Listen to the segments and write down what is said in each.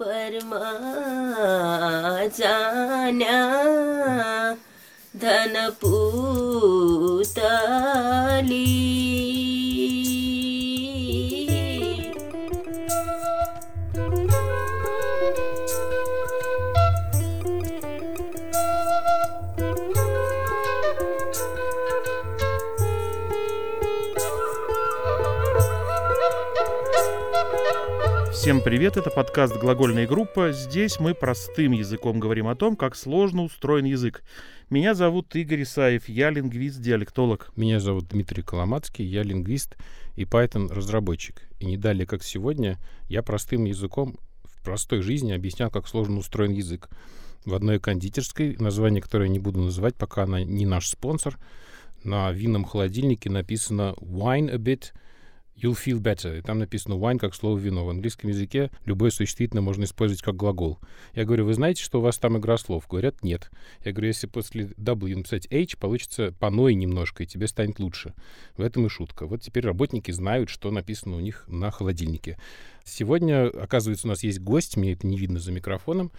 बरमा जान धनपुतली। Всем привет, это подкаст «Глагольная группа». Здесь мы простым языком говорим о том, как сложно устроен язык. Меня зовут Игорь Исаев, я лингвист-диалектолог. Меня зовут Дмитрий Коломацкий, я лингвист и Python-разработчик. И не далее, как сегодня, я простым языком в простой жизни объяснял, как сложно устроен язык. В одной кондитерской, название которой я не буду называть, пока она не наш спонсор, на винном холодильнике написано «wine a bit», You'll feel better. И там написано wine как слово вино. В английском языке любое существительное можно использовать как глагол. Я говорю, вы знаете, что у вас там игра слов? Говорят, нет. Я говорю, если после W написать H, получится поной немножко, и тебе станет лучше. В этом и шутка. Вот теперь работники знают, что написано у них на холодильнике. Сегодня, оказывается, у нас есть гость, мне это не видно за микрофоном,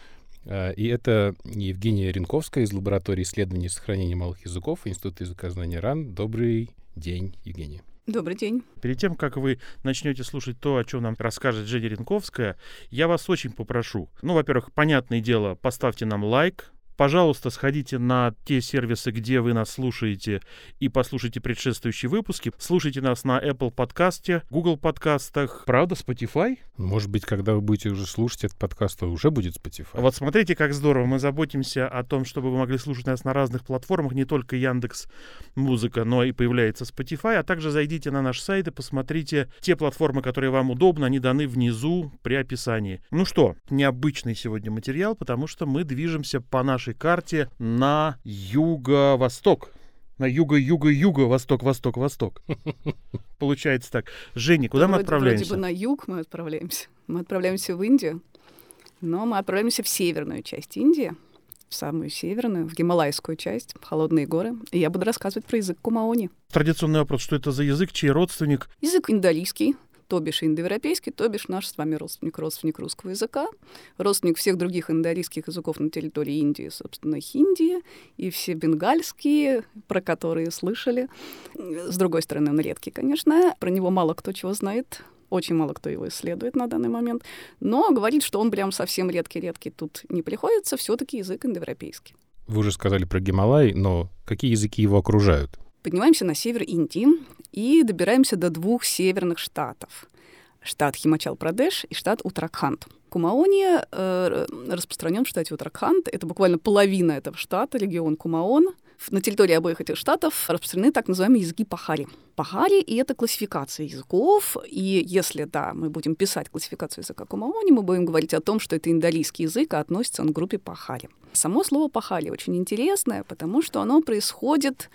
Э, и это Евгения Ренковская из лаборатории исследований сохранения малых языков Института языкознания РАН. Добрый день, Евгения. Добрый день. Перед тем, как вы начнете слушать то, о чем нам расскажет Женя Ренковская, я вас очень попрошу. Ну, во-первых, понятное дело, поставьте нам лайк, Пожалуйста, сходите на те сервисы, где вы нас слушаете, и послушайте предшествующие выпуски. Слушайте нас на Apple подкасте, Google подкастах. Правда, Spotify? Может быть, когда вы будете уже слушать этот подкаст, то уже будет Spotify. Вот смотрите, как здорово. Мы заботимся о том, чтобы вы могли слушать нас на разных платформах, не только Яндекс Музыка, но и появляется Spotify. А также зайдите на наш сайт и посмотрите те платформы, которые вам удобны. Они даны внизу при описании. Ну что, необычный сегодня материал, потому что мы движемся по нашей карте на юго-восток. На юго-юго-юго, восток-восток-восток. Получается так. Женя, куда мы Вроде- отправляемся? Вроде бы на юг мы отправляемся. Мы отправляемся в Индию, но мы отправляемся в северную часть Индии, в самую северную, в гималайскую часть, в холодные горы. И я буду рассказывать про язык кумаони. Традиционный вопрос, что это за язык, чей родственник? Язык индолийский, то бишь индоевропейский, то бишь наш с вами родственник, родственник русского языка, родственник всех других индоарийских языков на территории Индии, собственно, хинди, и все бенгальские, про которые слышали. С другой стороны, он редкий, конечно, про него мало кто чего знает, очень мало кто его исследует на данный момент, но говорить, что он прям совсем редкий-редкий, тут не приходится, все таки язык индоевропейский. Вы уже сказали про Гималай, но какие языки его окружают? Поднимаемся на север Индии и добираемся до двух северных штатов. Штат Химачал-Прадеш и штат Утракханд. Кумаони э, распространен в штате Утракханд. Это буквально половина этого штата, регион Кумаон. На территории обоих этих штатов распространены так называемые языки пахари. Пахари — это классификация языков. И если, да, мы будем писать классификацию языка Кумаони, мы будем говорить о том, что это индолийский язык, а относится он к группе пахари. Само слово пахари очень интересное, потому что оно происходит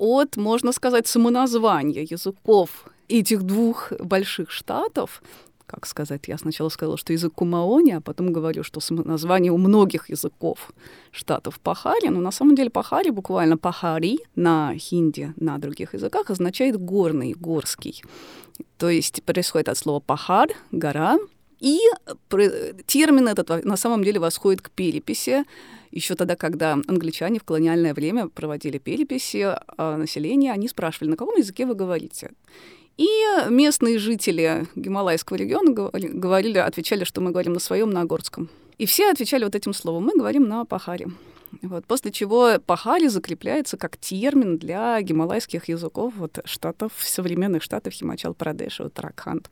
от, можно сказать, самоназвания языков этих двух больших штатов. Как сказать, я сначала сказала, что язык Кумаони, а потом говорю, что название у многих языков штатов Пахари, но на самом деле Пахари, буквально Пахари на хинди, на других языках, означает горный, горский. То есть происходит от слова пахар, гора, и термин этот на самом деле восходит к переписи, еще тогда, когда англичане в колониальное время проводили переписи а, населения, они спрашивали, на каком языке вы говорите. И местные жители Гималайского региона говори- говорили, отвечали, что мы говорим на своем, на горском. И все отвечали вот этим словом. Мы говорим на пахаре. Вот, после чего пахари закрепляется как термин для гималайских языков вот, штатов, современных штатов Химачал-Прадеш и Уттараханд.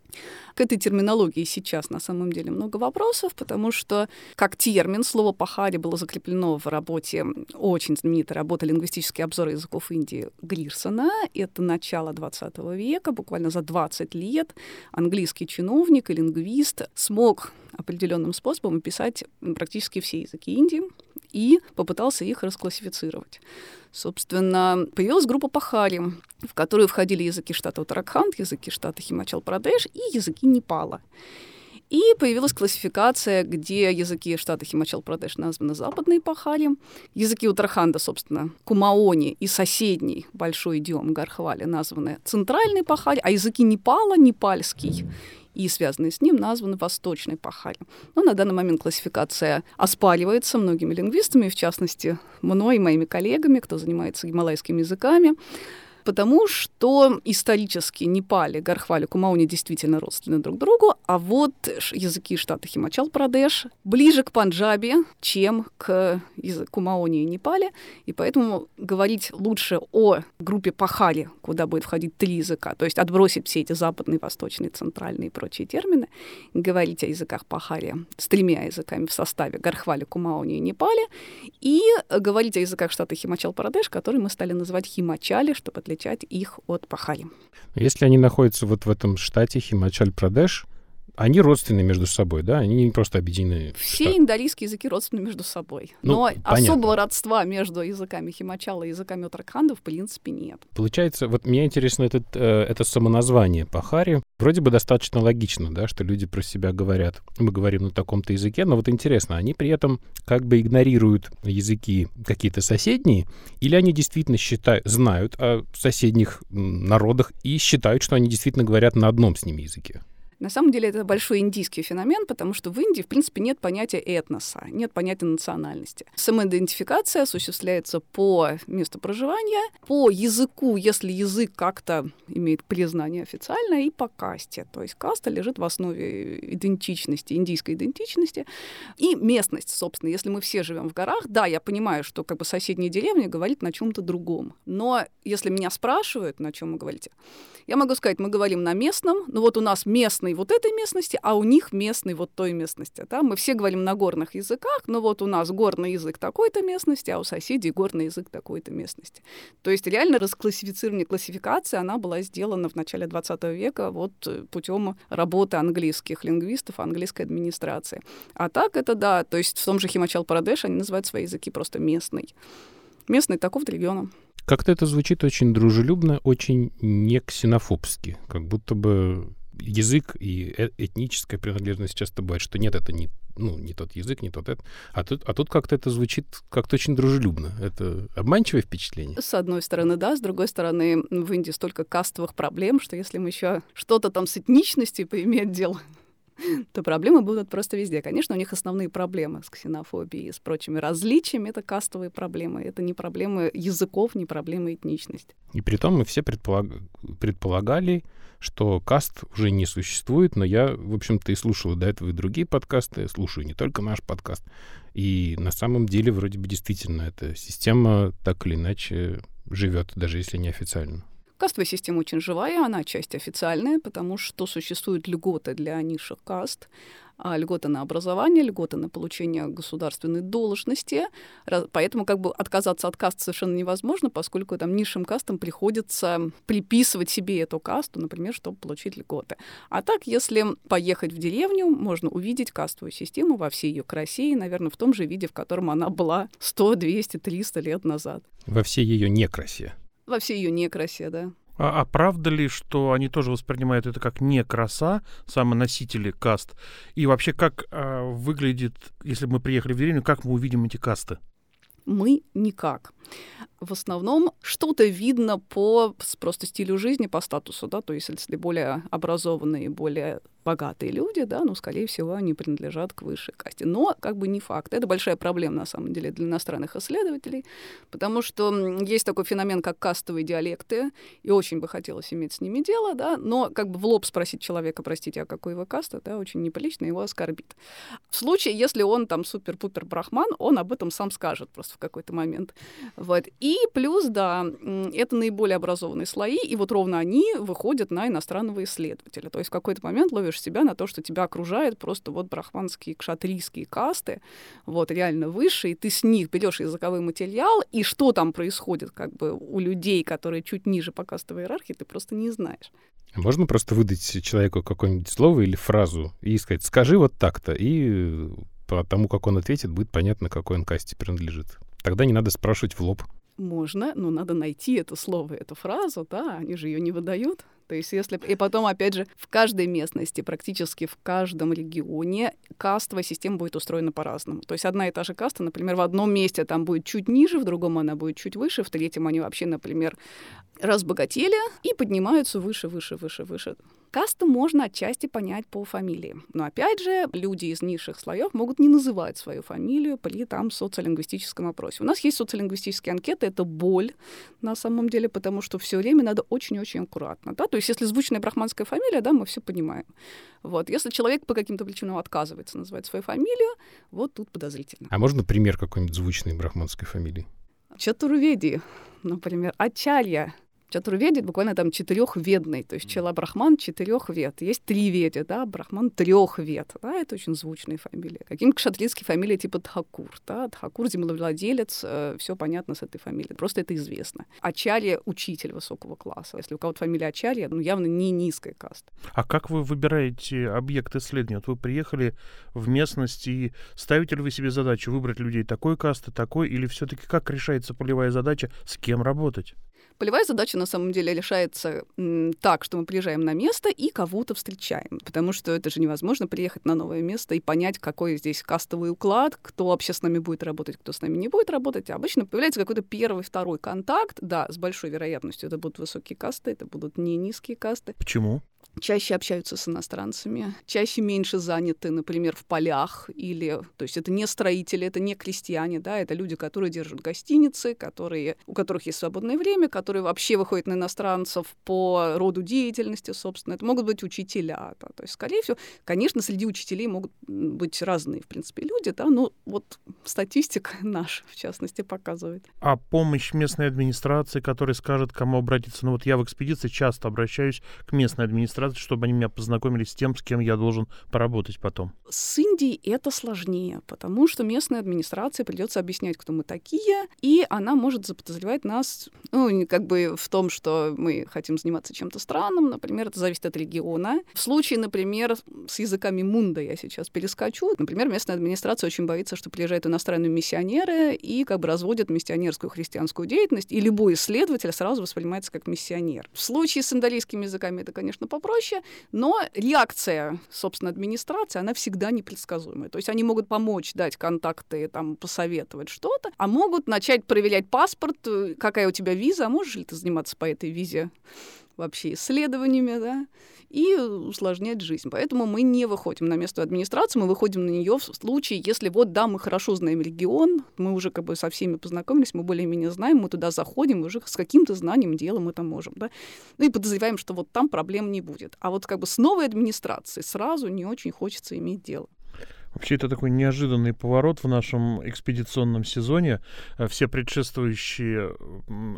К этой терминологии сейчас на самом деле много вопросов, потому что как термин слово пахари было закреплено в работе, очень знаменитой работы «Лингвистические обзоры языков Индии» Грирсона. Это начало 20 века, буквально за 20 лет английский чиновник и лингвист смог определенным способом описать практически все языки Индии и попытался их расклассифицировать. Собственно, появилась группа Пахари, в которую входили языки штата Уттараханд, языки штата Химачал-Прадеш и языки Непала. И появилась классификация, где языки штата Химачал-Прадеш названы западные Пахари, языки Уттараханда, собственно, Кумаони и соседний большой идиом Гархвали названы центральный Пахари, а языки Непала — непальский и связанные с ним названы Восточной Пахари. Но на данный момент классификация оспаривается многими лингвистами, в частности, мной и моими коллегами, кто занимается гималайскими языками потому что исторически Непали, Гархвали, Кумауни действительно родственны друг другу, а вот языки штата Химачал-Прадеш ближе к Панджаби, чем к Кумауни и Непале, и поэтому говорить лучше о группе Пахали, куда будет входить три языка, то есть отбросить все эти западные, восточные, центральные и прочие термины, говорить о языках Пахали с тремя языками в составе Гархвали, Кумауни и Непале, и говорить о языках штата Химачал-Прадеш, которые мы стали называть Химачали, чтобы отличить отличать их от Пахари. Если они находятся вот в этом штате Химачаль-Прадеш, они родственны между собой, да? Они не просто объединены. Все штат. индалийские языки родственны между собой. Ну, Но понятно. особого родства между языками Химачала и языками Утракханда в принципе нет. Получается, вот меня интересно этот, э, это самоназвание Пахари. Вроде бы достаточно логично, да, что люди про себя говорят. Мы говорим на таком-то языке, но вот интересно, они при этом как бы игнорируют языки какие-то соседние, или они действительно считают, знают о соседних народах и считают, что они действительно говорят на одном с ними языке? На самом деле это большой индийский феномен, потому что в Индии, в принципе, нет понятия этноса, нет понятия национальности. Самоидентификация осуществляется по месту проживания, по языку, если язык как-то имеет признание официальное, и по касте. То есть каста лежит в основе идентичности, индийской идентичности. И местность, собственно, если мы все живем в горах, да, я понимаю, что как бы соседняя деревня говорит на чем-то другом. Но если меня спрашивают, на чем вы говорите, я могу сказать, мы говорим на местном, но вот у нас местный вот этой местности, а у них местный вот той местности. Да? Мы все говорим на горных языках, но вот у нас горный язык такой-то местности, а у соседей горный язык такой-то местности. То есть реально расклассифицирование, классификация, она была сделана в начале 20 века вот э, путем работы английских лингвистов, английской администрации. А так это да, то есть в том же Химачал-Парадеш они называют свои языки просто местный. Местный такого региона. Как-то это звучит очень дружелюбно, очень не ксенофобски, как будто бы язык и э, этническая принадлежность часто бывает, что нет, это не, ну, не тот язык, не тот это. А тут, а тут как-то это звучит как-то очень дружелюбно. Это обманчивое впечатление? С одной стороны, да. С другой стороны, в Индии столько кастовых проблем, что если мы еще что-то там с этничностью поиметь дело, то проблемы будут просто везде. Конечно, у них основные проблемы с ксенофобией и с прочими различиями — это кастовые проблемы. Это не проблемы языков, не проблемы этничности. И при том мы все предполаг... предполагали, что каст уже не существует, но я, в общем-то, и слушал до этого и другие подкасты, слушаю не только наш подкаст. И на самом деле вроде бы действительно эта система так или иначе живет, даже если не официально. Кастовая система очень живая, она часть официальная, потому что существуют льготы для низших каст, а, льготы на образование, льготы на получение государственной должности. Поэтому как бы отказаться от каст совершенно невозможно, поскольку там низшим кастам приходится приписывать себе эту касту, например, чтобы получить льготы. А так, если поехать в деревню, можно увидеть кастовую систему во всей ее красе и, наверное, в том же виде, в котором она была 100, 200, 300 лет назад. Во всей ее некрасе во всей ее некрасе, да. А, а правда ли, что они тоже воспринимают это как не краса, самоносители каст? И вообще, как а, выглядит, если мы приехали в деревню, как мы увидим эти касты? Мы никак в основном что-то видно по просто стилю жизни, по статусу, да, то есть если более образованные, более богатые люди, да, ну, скорее всего, они принадлежат к высшей касте. Но как бы не факт. Это большая проблема, на самом деле, для иностранных исследователей, потому что есть такой феномен, как кастовые диалекты, и очень бы хотелось иметь с ними дело, да, но как бы в лоб спросить человека, простите, а какой вы каста, да, очень неприлично, его оскорбит. В случае, если он там супер-пупер брахман, он об этом сам скажет просто в какой-то момент. Вот. И плюс, да, это наиболее образованные слои, и вот ровно они выходят на иностранного исследователя. То есть в какой-то момент ловишь себя на то, что тебя окружает просто вот брахманские, кшатрийские касты, вот реально выше, и ты с них берешь языковой материал, и что там происходит как бы у людей, которые чуть ниже по кастовой иерархии, ты просто не знаешь. Можно просто выдать человеку какое-нибудь слово или фразу и сказать «скажи вот так-то», и по тому, как он ответит, будет понятно, какой он касте принадлежит. Тогда не надо спрашивать в лоб. Можно, но надо найти это слово, эту фразу, да, они же ее не выдают. То есть если... И потом, опять же, в каждой местности, практически в каждом регионе кастовая система будет устроена по-разному. То есть одна и та же каста, например, в одном месте там будет чуть ниже, в другом она будет чуть выше, в третьем они вообще, например, разбогатели и поднимаются выше, выше, выше, выше Касту можно отчасти понять по фамилии. Но опять же, люди из низших слоев могут не называть свою фамилию при там социолингвистическом опросе. У нас есть социолингвистические анкеты, это боль на самом деле, потому что все время надо очень-очень аккуратно. Да? То есть если звучная брахманская фамилия, да, мы все понимаем. Вот. Если человек по каким-то причинам отказывается называть свою фамилию, вот тут подозрительно. А можно пример какой-нибудь звучной брахманской фамилии? Чатурведи, например, Ачалья, Чатурведи буквально там четырехведный, то есть чела Брахман четырех вед. Есть три веди, да, Брахман трех вед, да, это очень звучные фамилии. Какие-нибудь кшатрийские фамилии типа Тхакур, да, Тхакур землевладелец, э, все понятно с этой фамилией, просто это известно. Ачарья — учитель высокого класса. Если у кого-то фамилия Ачарья, ну явно не низкая каста. А как вы выбираете объект исследования? Вот вы приехали в местность и ставите ли вы себе задачу выбрать людей такой касты, такой, или все-таки как решается полевая задача, с кем работать? Полевая задача на самом деле решается так, что мы приезжаем на место и кого-то встречаем, потому что это же невозможно приехать на новое место и понять, какой здесь кастовый уклад, кто вообще с нами будет работать, кто с нами не будет работать. Обычно появляется какой-то первый, второй контакт, да, с большой вероятностью это будут высокие касты, это будут не низкие касты. Почему? Чаще общаются с иностранцами, чаще меньше заняты, например, в полях или, то есть это не строители, это не крестьяне, да, это люди, которые держат гостиницы, которые, у которых есть свободное время, которые вообще выходят на иностранцев по роду деятельности, собственно, это могут быть учителя, да, то есть, скорее всего, конечно, среди учителей могут быть разные, в принципе, люди, да, но вот статистика наша, в частности, показывает. А помощь местной администрации, которая скажет, кому обратиться, ну вот я в экспедиции часто обращаюсь к местной администрации, рад, чтобы они меня познакомились с тем, с кем я должен поработать потом. С Индией это сложнее, потому что местной администрации придется объяснять, кто мы такие, и она может заподозревать нас, ну, как бы в том, что мы хотим заниматься чем-то странным, например, это зависит от региона. В случае, например, с языками мунда я сейчас перескочу, например, местная администрация очень боится, что приезжают иностранные миссионеры и как бы разводят миссионерскую христианскую деятельность, и любой исследователь сразу воспринимается как миссионер. В случае с индалийскими языками это, конечно, попроще, проще, но реакция, собственно, администрации, она всегда непредсказуемая. То есть они могут помочь, дать контакты, там, посоветовать что-то, а могут начать проверять паспорт, э, какая у тебя виза, а можешь ли ты заниматься по этой визе вообще исследованиями, да, и усложнять жизнь. Поэтому мы не выходим на место администрации, мы выходим на нее в случае, если вот, да, мы хорошо знаем регион, мы уже как бы со всеми познакомились, мы более-менее знаем, мы туда заходим, уже с каким-то знанием дела там можем, да, ну и подозреваем, что вот там проблем не будет. А вот как бы с новой администрацией сразу не очень хочется иметь дело. Вообще это такой неожиданный поворот в нашем экспедиционном сезоне. Э, все предшествующие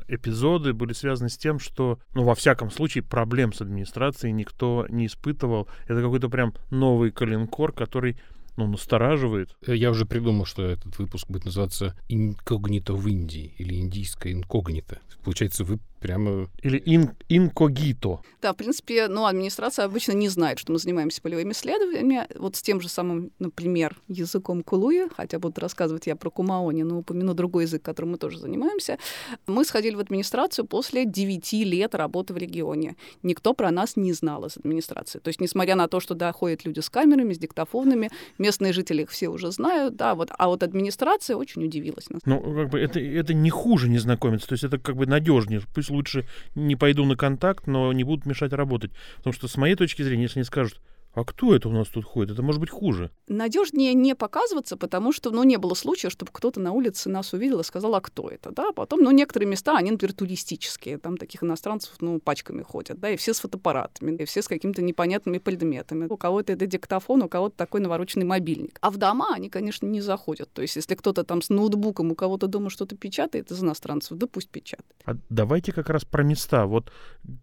эпизоды были связаны с тем, что, ну, во всяком случае, проблем с администрацией никто не испытывал. Это какой-то прям новый калинкор, который ну, настораживает. Э, я уже придумал, что этот выпуск будет называться «Инкогнито в Индии» или «Индийское инкогнито». Получается, вы прямо... Или ин, инкогито. Да, в принципе, ну, администрация обычно не знает, что мы занимаемся полевыми исследованиями. Вот с тем же самым, например, языком кулуи, хотя буду рассказывать я про кумаони, но упомяну другой язык, которым мы тоже занимаемся. Мы сходили в администрацию после 9 лет работы в регионе. Никто про нас не знал из администрации. То есть, несмотря на то, что, да, ходят люди с камерами, с диктофонами, местные жители их все уже знают, да, вот, а вот администрация очень удивилась. Нас. Ну, как бы это, это не хуже незнакомец, то есть это как бы надежнее. Пусть лучше не пойду на контакт, но не будут мешать работать. Потому что с моей точки зрения, если они скажут, а кто это у нас тут ходит? Это может быть хуже. Надежнее не показываться, потому что, ну, не было случая, чтобы кто-то на улице нас увидел и сказал, а кто это, да? Потом, ну, некоторые места, они, например, туристические, там таких иностранцев, ну, пачками ходят, да, и все с фотоаппаратами, и все с какими-то непонятными предметами. У кого-то это диктофон, у кого-то такой навороченный мобильник. А в дома они, конечно, не заходят. То есть, если кто-то там с ноутбуком у кого-то дома что-то печатает из иностранцев, да пусть печатает. А давайте как раз про места. Вот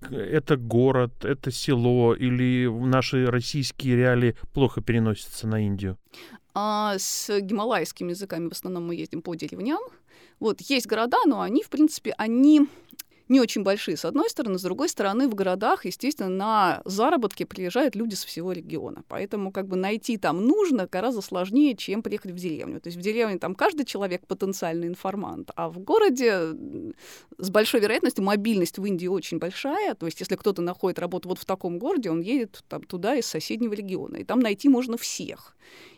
это город, это село или наши российские российские реалии плохо переносятся на Индию? А с гималайскими языками в основном мы ездим по деревням. Вот есть города, но они, в принципе, они не очень большие, с одной стороны. С другой стороны, в городах, естественно, на заработки приезжают люди с всего региона. Поэтому как бы найти там нужно гораздо сложнее, чем приехать в деревню. То есть в деревне там каждый человек потенциальный информант, а в городе с большой вероятностью мобильность в Индии очень большая. То есть если кто-то находит работу вот в таком городе, он едет там, туда из соседнего региона. И там найти можно всех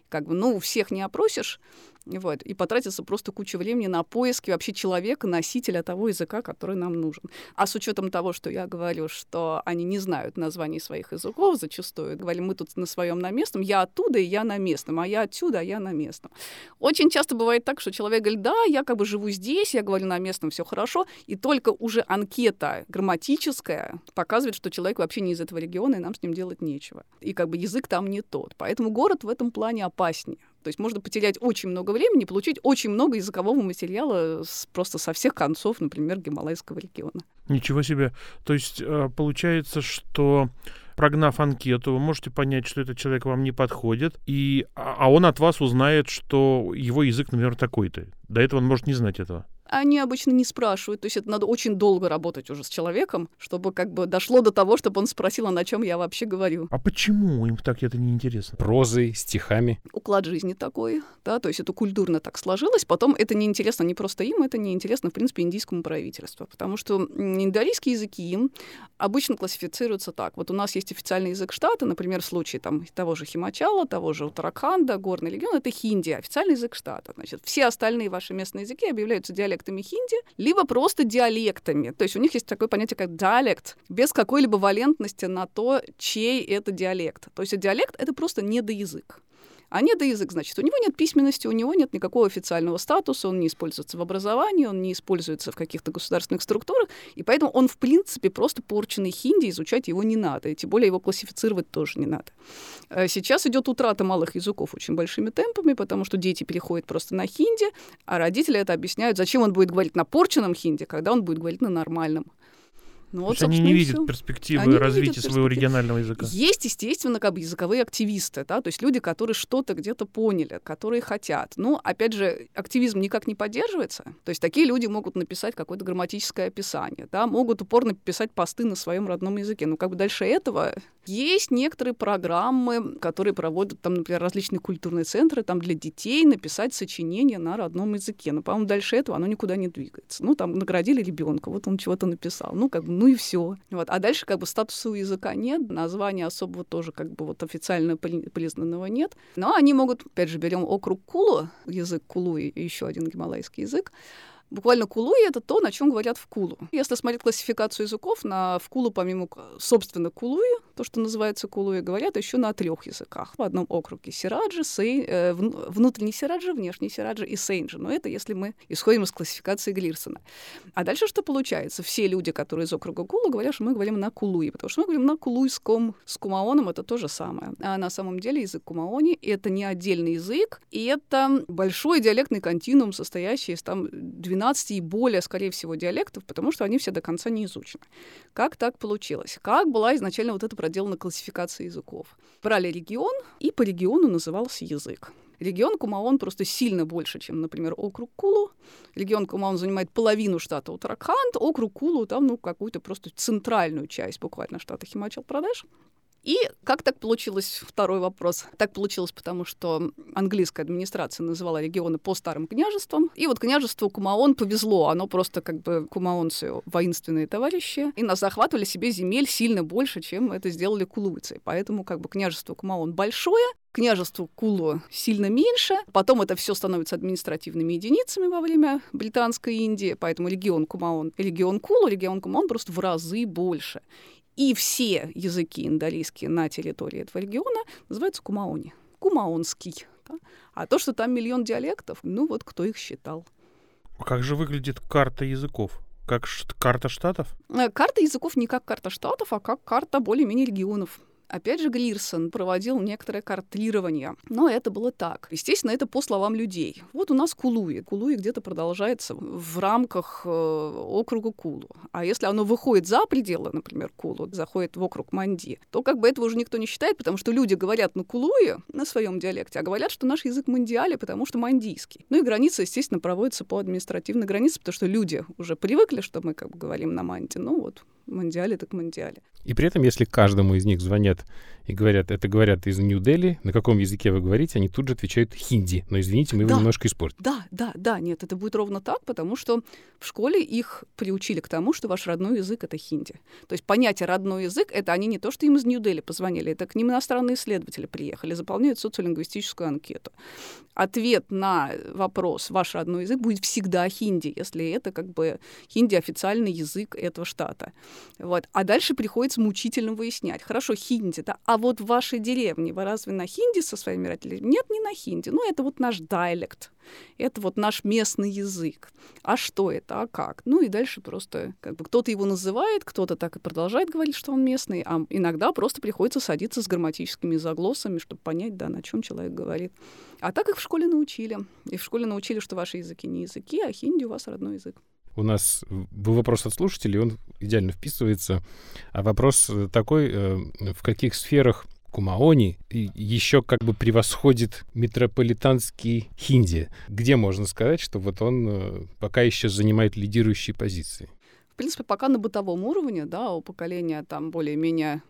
Как бы, ну, всех не опросишь, вот, и потратится просто куча времени на поиски вообще человека, носителя того языка, который нам нужен. А с учетом того, что я говорю, что они не знают названий своих языков зачастую, говорим, мы тут на своем на местном, я оттуда, и я на местном, а я отсюда, а я на местном. Очень часто бывает так, что человек говорит, да, я как бы живу здесь, я говорю на местном, все хорошо, и только уже анкета грамматическая показывает, что человек вообще не из этого региона, и нам с ним делать нечего. И как бы язык там не тот. Поэтому город в этом плане опаснее. То есть можно потерять очень много времени, получить очень много языкового материала с, просто со всех концов, например, Гималайского региона. Ничего себе. То есть э, получается, что прогнав анкету, вы можете понять, что этот человек вам не подходит, и, а, а он от вас узнает, что его язык, например, такой-то. До этого он может не знать этого они обычно не спрашивают. То есть это надо очень долго работать уже с человеком, чтобы как бы дошло до того, чтобы он спросил, а на чем я вообще говорю. А почему им так это не интересно? Прозой, стихами. Уклад жизни такой, да, то есть это культурно так сложилось. Потом это неинтересно не просто им, это неинтересно, в принципе, индийскому правительству. Потому что индорийские языки обычно классифицируются так. Вот у нас есть официальный язык штата, например, в случае там, того же Химачала, того же Утаракханда, Горный регион, это хинди, официальный язык штата. Значит, все остальные ваши местные языки объявляются диалектами диалектами хинди, либо просто диалектами. То есть у них есть такое понятие, как диалект, без какой-либо валентности на то, чей это диалект. То есть диалект — это просто недоязык. А недоязык, значит, у него нет письменности, у него нет никакого официального статуса, он не используется в образовании, он не используется в каких-то государственных структурах, и поэтому он, в принципе, просто порченный хинди, изучать его не надо, и тем более его классифицировать тоже не надо. Э, сейчас идет утрата малых языков очень большими темпами, потому что дети переходят просто на хинди, а родители это объясняют, зачем он будет говорить на порченном хинди, когда он будет говорить на нормальном. Ну, вот, они не видят перспективы они развития видят своего регионального языка. Есть, естественно, как бы языковые активисты, да, то есть люди, которые что-то где-то поняли, которые хотят. Ну, опять же, активизм никак не поддерживается. То есть такие люди могут написать какое-то грамматическое описание, да, могут упорно писать посты на своем родном языке. Но как бы дальше этого есть некоторые программы, которые проводят там, например, различные культурные центры там для детей написать сочинение на родном языке. Но, по-моему, дальше этого оно никуда не двигается. Ну, там наградили ребенка, вот он чего-то написал. Ну, как бы, ну и все. Вот. А дальше как бы статуса у языка нет, названия особого тоже как бы вот официально признанного нет. Но они могут, опять же, берем округ Кулу, язык Кулу и еще один гималайский язык, Буквально кулуи — это то, на чем говорят в кулу. Если смотреть классификацию языков, на в кулу, помимо, собственно, кулуи, то, что называется кулуи, говорят еще на трех языках. В одном округе сираджи, сей, э, внутренний сираджи, внешний сираджи и сейнджи. Но это если мы исходим из классификации Глирсона. А дальше что получается? Все люди, которые из округа кулу, говорят, что мы говорим на кулуи, потому что мы говорим на кулуйском. С кумаоном это то же самое. А на самом деле язык кумаони — это не отдельный язык, и это большой диалектный континуум, состоящий из там 12 12 и более, скорее всего, диалектов, потому что они все до конца не изучены. Как так получилось? Как была изначально вот эта проделана классификация языков? Брали регион, и по региону назывался язык. Регион Кумаон просто сильно больше, чем, например, округ Кулу. Регион Кумаон занимает половину штата Утаракханд, округ Кулу там, ну, какую-то просто центральную часть буквально штата Химачал-Прадеш. И как так получилось? Второй вопрос. Так получилось, потому что английская администрация называла регионы по старым княжествам. И вот княжеству Кумаон повезло. Оно просто как бы кумаонцы воинственные товарищи. И нас захватывали себе земель сильно больше, чем это сделали кулуйцы. Поэтому как бы княжество Кумаон большое, княжеству Кулу сильно меньше. Потом это все становится административными единицами во время британской Индии. Поэтому регион Кумаон, регион Кулу, регион Кумаон просто в разы больше. И все языки индолийские на территории этого региона называются кумаони. Кумаонский. Да? А то, что там миллион диалектов, ну вот кто их считал. А как же выглядит карта языков? Как карта штатов? Э, карта языков не как карта штатов, а как карта более-менее регионов. Опять же, Глирсон проводил некоторое картирование, но это было так. Естественно, это по словам людей. Вот у нас Кулуи. Кулуи где-то продолжается в рамках э, округа Кулу. А если оно выходит за пределы, например, Кулу, заходит в округ Манди, то как бы этого уже никто не считает, потому что люди говорят на Кулуи, на своем диалекте, а говорят, что наш язык мандиали, потому что мандийский. Ну и граница, естественно, проводится по административной границе, потому что люди уже привыкли, что мы как бы говорим на манди. Ну вот, мандиале так мандиале. И при этом, если каждому из них звонят и говорят, это говорят из Нью-Дели, на каком языке вы говорите, они тут же отвечают хинди. Но извините, мы его Да. немножко испортили. Да, да, да, нет, это будет ровно так, потому что в школе их приучили к тому, что ваш родной язык — это хинди. То есть понятие «родной язык» — это они не то, что им из Нью-Дели позвонили, это к ним иностранные исследователи приехали, заполняют социолингвистическую анкету. Ответ на вопрос «ваш родной язык» будет всегда хинди, если это как бы хинди — официальный язык этого штата. Вот. А дальше приходится мучительно выяснять. Хорошо, хинди, да, а вот в вашей деревне вы разве на хинди со своими родителями? Нет, не на хинди. Ну, это вот наш диалект. Это вот наш местный язык. А что это? А как? Ну и дальше просто как бы кто-то его называет, кто-то так и продолжает говорить, что он местный, а иногда просто приходится садиться с грамматическими заглосами, чтобы понять, да, на чем человек говорит. А так их в школе научили. И в школе научили, что ваши языки не языки, а хинди у вас родной язык. У нас был вопрос от слушателей, он идеально вписывается. А вопрос э, такой, э, в каких сферах Кумаони еще как бы превосходит метрополитанский хинди? Где можно сказать, что вот он э, пока еще занимает лидирующие позиции? В принципе, пока на бытовом уровне, да, у поколения там более-менее,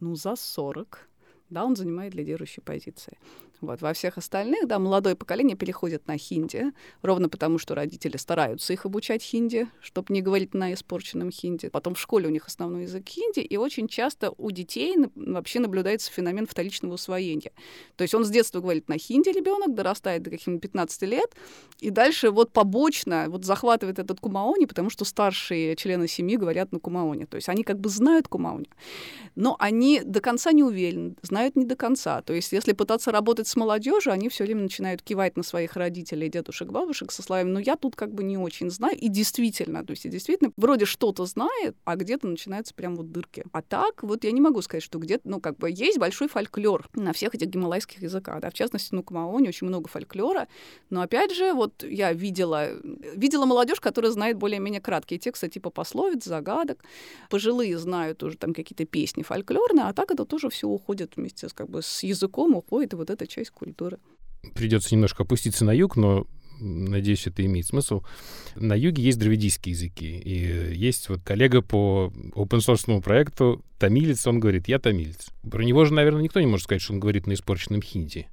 ну, за 40, да, он занимает лидирующие позиции. Вот. Во всех остальных, да, молодое поколение переходит на хинди, ровно потому, что родители стараются их обучать хинди, чтобы не говорить на испорченном хинди. Потом в школе у них основной язык хинди, и очень часто у детей вообще наблюдается феномен вторичного усвоения. То есть он с детства говорит на хинди ребенок, дорастает до каких-нибудь 15 лет, и дальше вот побочно вот захватывает этот кумаони, потому что старшие члены семьи говорят на кумаоне. То есть они как бы знают кумаони, но они до конца не уверены, знают не до конца. То есть если пытаться работать с молодежью, они все время начинают кивать на своих родителей, дедушек, бабушек со словами, ну я тут как бы не очень знаю. И действительно, то есть действительно, вроде что-то знает, а где-то начинаются прям вот дырки. А так, вот я не могу сказать, что где-то, ну как бы есть большой фольклор на всех этих гималайских языках, да, в частности, ну, Кумаоне очень много фольклора, но опять же, вот я видела, видела молодежь, которая знает более-менее краткие тексты, типа пословиц, загадок. Пожилые знают уже там какие-то песни фольклорные, а так это тоже все уходит вместе с, как бы, с языком, уходит вот эта часть культуры. Придется немножко опуститься на юг, но надеюсь, это имеет смысл. На юге есть дравидийские языки. И э, есть вот коллега по open проекту, тамилец, он говорит, я тамилец. Про него же, наверное, никто не может сказать, что он говорит на испорченном хинди.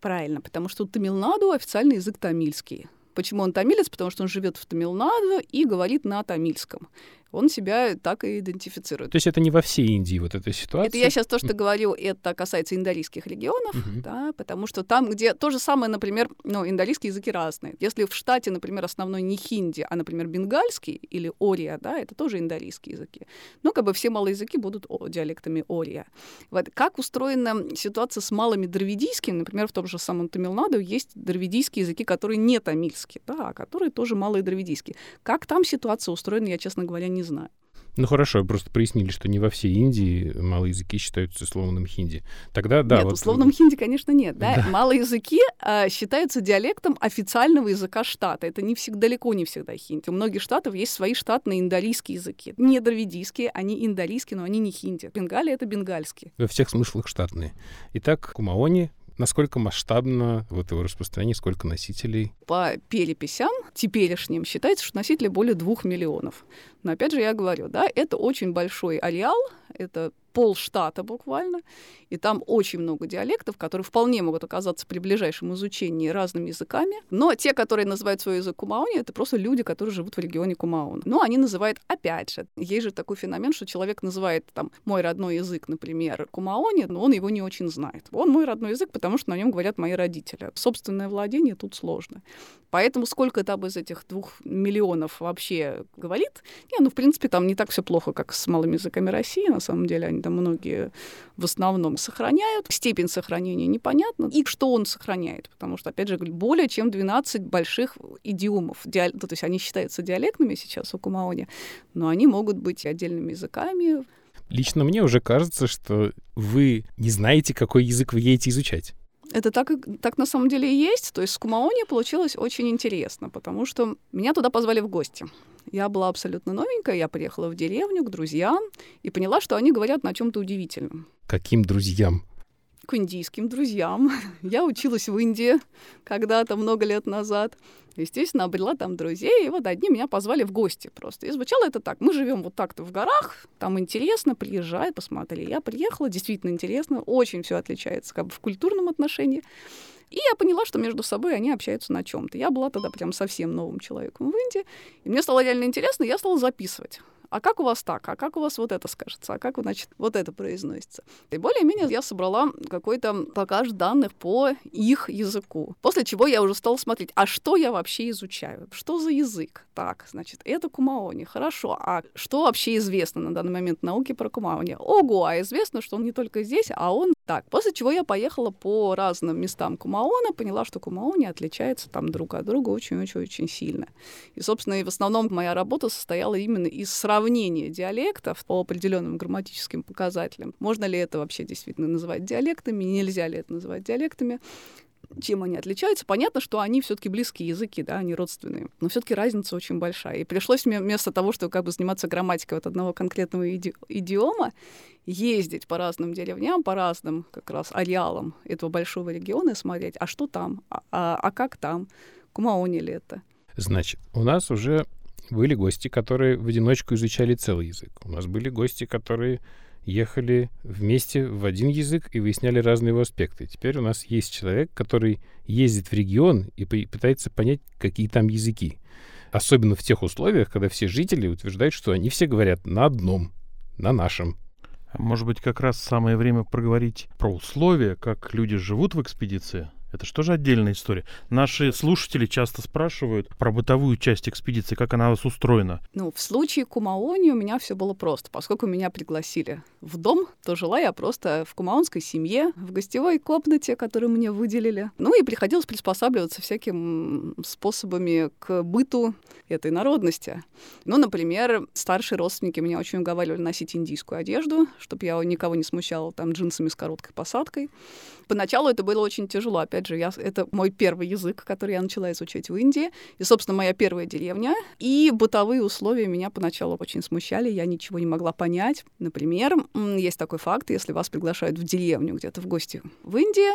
Правильно, потому что Тамилнаду официальный язык тамильский. Почему он тамилец? Потому что он живет в Тамилнаду и говорит на тамильском. Он себя так и идентифицирует. То есть это не во всей Индии вот эта ситуация? Это я сейчас то, что говорю, это касается индалийских регионов, Мгм. да, потому что там, где то же самое, например, ну, индалийские языки разные. Если в штате, например, основной не хинди, а, например, бенгальский или ория, да, это тоже индалийские языки. Ну, как бы все малые языки будут о- диалектами ория. Вот как устроена ситуация с малыми дравидийскими, например, в том же самом Тамилнаду есть дравидийские языки, которые не тамильские, да, а которые тоже малые дравидийские. Как там ситуация устроена, я, честно говоря, не знаю. Ну хорошо, просто прояснили, что не во всей Индии малые языки считаются условным хинди. Тогда да. нет, вот, условном хинди, конечно, нет. Да? Да. Малые языки а, считаются диалектом официального языка штата. Это не всегда, далеко не всегда хинди. У многих штатов есть свои штатные индалийские языки. Не дравидийские, они индалийские, но они не хинди. Бенгалия — это бенгальский. Во всех смыслах штатные. Итак, Кумаони, насколько масштабно вот его распространение, сколько носителей? По переписям теперешним считается, что носителей более двух миллионов. Но опять же я говорю, да, это очень большой ареал, это полштата буквально, и там очень много диалектов, которые вполне могут оказаться при ближайшем изучении разными языками. Но те, которые называют свой язык Кумауни, это просто люди, которые живут в регионе Кумаун. Но они называют, опять же, есть же такой феномен, что человек называет там мой родной язык, например, Кумаони, но он его не очень знает. Он мой родной язык, потому что на нем говорят мои родители. Собственное владение тут сложно. Поэтому сколько там из этих двух миллионов вообще говорит? Не, ну, в принципе, там не так все плохо, как с малыми языками России. На самом деле, они там многие в основном сохраняют. Степень сохранения непонятна. И что он сохраняет? Потому что, опять же, более чем 12 больших идиомов. Диал... То есть они считаются диалектными сейчас у Кумаони, но они могут быть отдельными языками. Лично мне уже кажется, что вы не знаете, какой язык вы едете изучать. Это так, так на самом деле и есть. То есть с Кумаони получилось очень интересно, потому что меня туда позвали в гости. Я была абсолютно новенькая, я приехала в деревню к друзьям и поняла, что они говорят на чем-то удивительном. Каким друзьям? К индийским друзьям. Я училась в Индии когда-то, много лет назад. Естественно, обрела там друзей, и вот одни меня позвали в гости просто. И звучало это так. Мы живем вот так-то в горах, там интересно, приезжай, посмотри. Я приехала, действительно интересно, очень все отличается как бы в культурном отношении. И я поняла, что между собой они общаются на чем-то. Я была тогда прям совсем новым человеком в Индии. И мне стало реально интересно, я стала записывать а как у вас так, а как у вас вот это скажется, а как, значит, вот это произносится. И более-менее я собрала какой-то покаж данных по их языку. После чего я уже стала смотреть, а что я вообще изучаю? Что за язык? Так, значит, это кумаони. Хорошо. А что вообще известно на данный момент науки про кумаони? Ого, а известно, что он не только здесь, а он так. После чего я поехала по разным местам Кумаона, поняла, что Кумаони отличается там друг от друга очень-очень-очень сильно. И, собственно, и в основном моя работа состояла именно из сравнения диалектов по определенным грамматическим показателям. Можно ли это вообще действительно называть диалектами, нельзя ли это называть диалектами чем они отличаются. Понятно, что они все-таки близкие языки, да, они родственные, но все-таки разница очень большая. И пришлось мне вместо того, чтобы как бы заниматься грамматикой от одного конкретного иди- идиома, ездить по разным деревням, по разным как раз ареалам этого большого региона и смотреть, а что там, а, а, а как там, кумаони ли это. Значит, у нас уже были гости, которые в одиночку изучали целый язык. У нас были гости, которые ехали вместе в один язык и выясняли разные его аспекты. Теперь у нас есть человек, который ездит в регион и пытается понять, какие там языки. Особенно в тех условиях, когда все жители утверждают, что они все говорят на одном, на нашем. А может быть, как раз самое время проговорить про условия, как люди живут в экспедиции? Это что же отдельная история? Наши слушатели часто спрашивают про бытовую часть экспедиции, как она у вас устроена. Ну, в случае Кумаони у меня все было просто. Поскольку меня пригласили в дом, то жила я просто в кумаонской семье, в гостевой комнате, которую мне выделили. Ну и приходилось приспосабливаться всяким способами к быту этой народности. Ну, например, старшие родственники меня очень уговаривали носить индийскую одежду, чтобы я никого не смущала там джинсами с короткой посадкой. Поначалу это было очень тяжело. Опять же, я, это мой первый язык, который я начала изучать в Индии. И, собственно, моя первая деревня. И бытовые условия меня поначалу очень смущали. Я ничего не могла понять. Например, есть такой факт, если вас приглашают в деревню где-то в гости в Индии,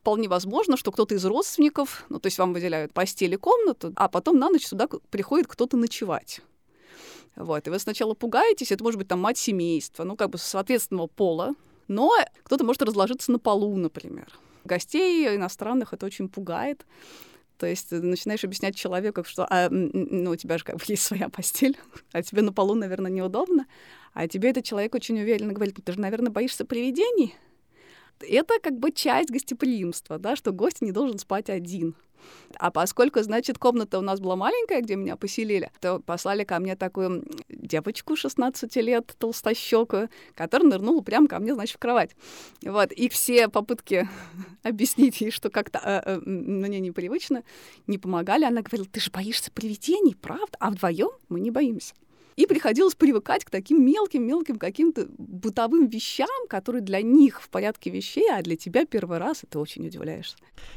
вполне возможно, что кто-то из родственников, ну, то есть вам выделяют постель и комнату, а потом на ночь сюда приходит кто-то ночевать. Вот, и вы сначала пугаетесь, это может быть там мать семейства, ну, как бы соответственного пола, но кто-то может разложиться на полу, например. Гостей иностранных это очень пугает. То есть ты начинаешь объяснять человеку, что а, ну, у тебя же как бы есть своя постель, а тебе на полу, наверное, неудобно. А тебе этот человек очень уверенно говорит, ты же, наверное, боишься привидений. Это как бы часть гостеприимства, да, что гость не должен спать один. А поскольку, значит, комната у нас была маленькая, где меня поселили, то послали ко мне такую девочку 16 лет, толстощекую, которая нырнула прямо ко мне, значит, в кровать. Вот. И все попытки объяснить ей, что как-то э, э, мне непривычно, не помогали. Она говорила, ты же боишься привидений, правда? А вдвоем мы не боимся. И приходилось привыкать к таким мелким-мелким каким-то бытовым вещам, которые для них в порядке вещей, а для тебя первый раз, и ты очень удивляешься.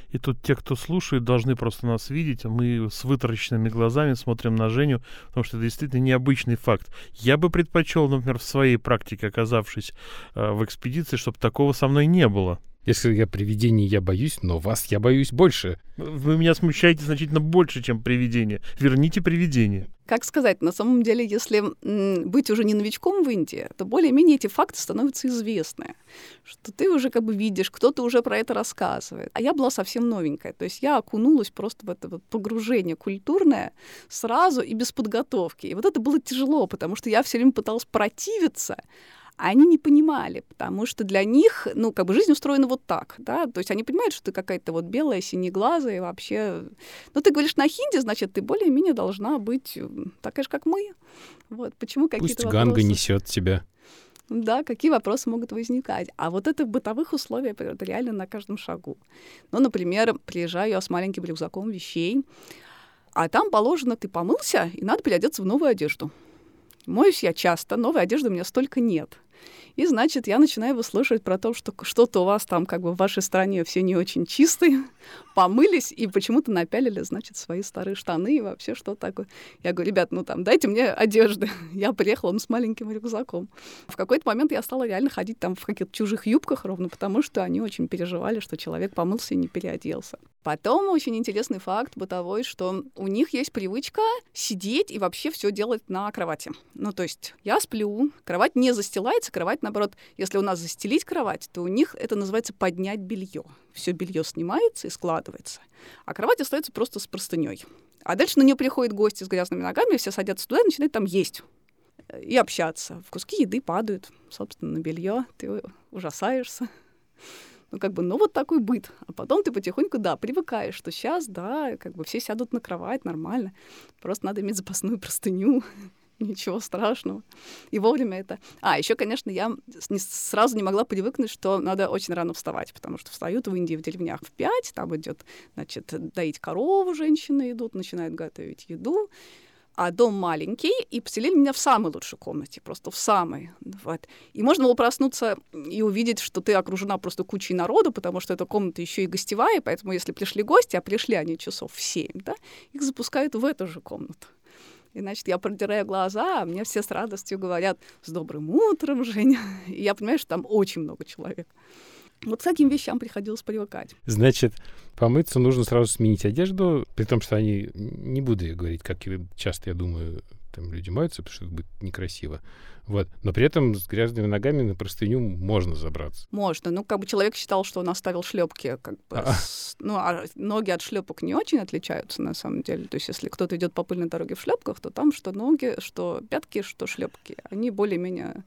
И тут те, кто слушает, должны просто нас видеть. А мы с вытаращенными глазами смотрим на Женю, потому что это действительно необычный факт. Я бы предпочел, например, в своей практике, оказавшись э, в экспедиции, чтобы такого со мной не было. Если я привидений, я боюсь, но вас я боюсь больше. Вы меня смущаете значительно больше, чем привидение. Верните привидение. Как сказать, на самом деле, если быть уже не новичком в Индии, то более-менее эти факты становятся известны. Что ты уже как бы видишь, кто-то уже про это рассказывает. А я была совсем новенькая. То есть я окунулась просто в это вот погружение культурное сразу и без подготовки. И вот это было тяжело, потому что я все время пыталась противиться, они не понимали, потому что для них, ну, как бы жизнь устроена вот так, да, то есть они понимают, что ты какая-то вот белая, синеглазая, и вообще, ну, ты говоришь на хинди, значит, ты более-менее должна быть такая же, как мы, вот, почему какие-то Пусть Ганга несет тебя. Да, какие вопросы могут возникать. А вот это в бытовых условиях это реально на каждом шагу. Ну, например, приезжаю я с маленьким рюкзаком вещей, а там положено, ты помылся, и надо переодеться в новую одежду. Моюсь я часто, новой одежды у меня столько нет. И, значит, я начинаю выслушивать про то, что что-то у вас там как бы в вашей стране все не очень чистые, помылись и почему-то напялили, значит, свои старые штаны и вообще что такое. Я говорю, ребят, ну там, дайте мне одежды. Я приехала ну, с маленьким рюкзаком. В какой-то момент я стала реально ходить там в каких-то чужих юбках ровно потому, что они очень переживали, что человек помылся и не переоделся. Потом очень интересный факт бытовой, что у них есть привычка сидеть и вообще все делать на кровати. Ну, то есть я сплю, кровать не застилается, кровать, наоборот, если у нас застелить кровать, то у них это называется поднять белье. Все белье снимается и складывается. А кровать остается просто с простыней. А дальше на нее приходят гости с грязными ногами, все садятся туда и начинают там есть и общаться. В куски еды падают, собственно, на белье. Ты ужасаешься. Ну, как бы, ну, вот такой быт. А потом ты потихоньку, да, привыкаешь, что сейчас, да, как бы все сядут на кровать, нормально. Просто надо иметь запасную простыню. Ничего страшного. И вовремя это... А, еще, конечно, я не, сразу не могла привыкнуть, что надо очень рано вставать, потому что встают в Индии в деревнях в пять, там идет, значит, доить корову женщины идут, начинают готовить еду а дом маленький, и поселили меня в самой лучшей комнате, просто в самой. Вот. И можно было проснуться и увидеть, что ты окружена просто кучей народу, потому что эта комната еще и гостевая, поэтому если пришли гости, а пришли они часов в семь, да, их запускают в эту же комнату. И, значит, я продираю глаза, а мне все с радостью говорят «С добрым утром, Женя!» И я понимаю, что там очень много человек. Вот к таким вещам приходилось привыкать. Значит, помыться нужно сразу сменить одежду, при том, что они, не буду я говорить, как часто я думаю, там люди моются, потому что это будет некрасиво. Вот. Но при этом с грязными ногами на простыню можно забраться. Можно. Ну, как бы человек считал, что он оставил шлепки. Как бы, а. с... Ну, а ноги от шлепок не очень отличаются, на самом деле. То есть, если кто-то идет по пыльной дороге в шлепках, то там что ноги, что пятки, что шлепки. Они более-менее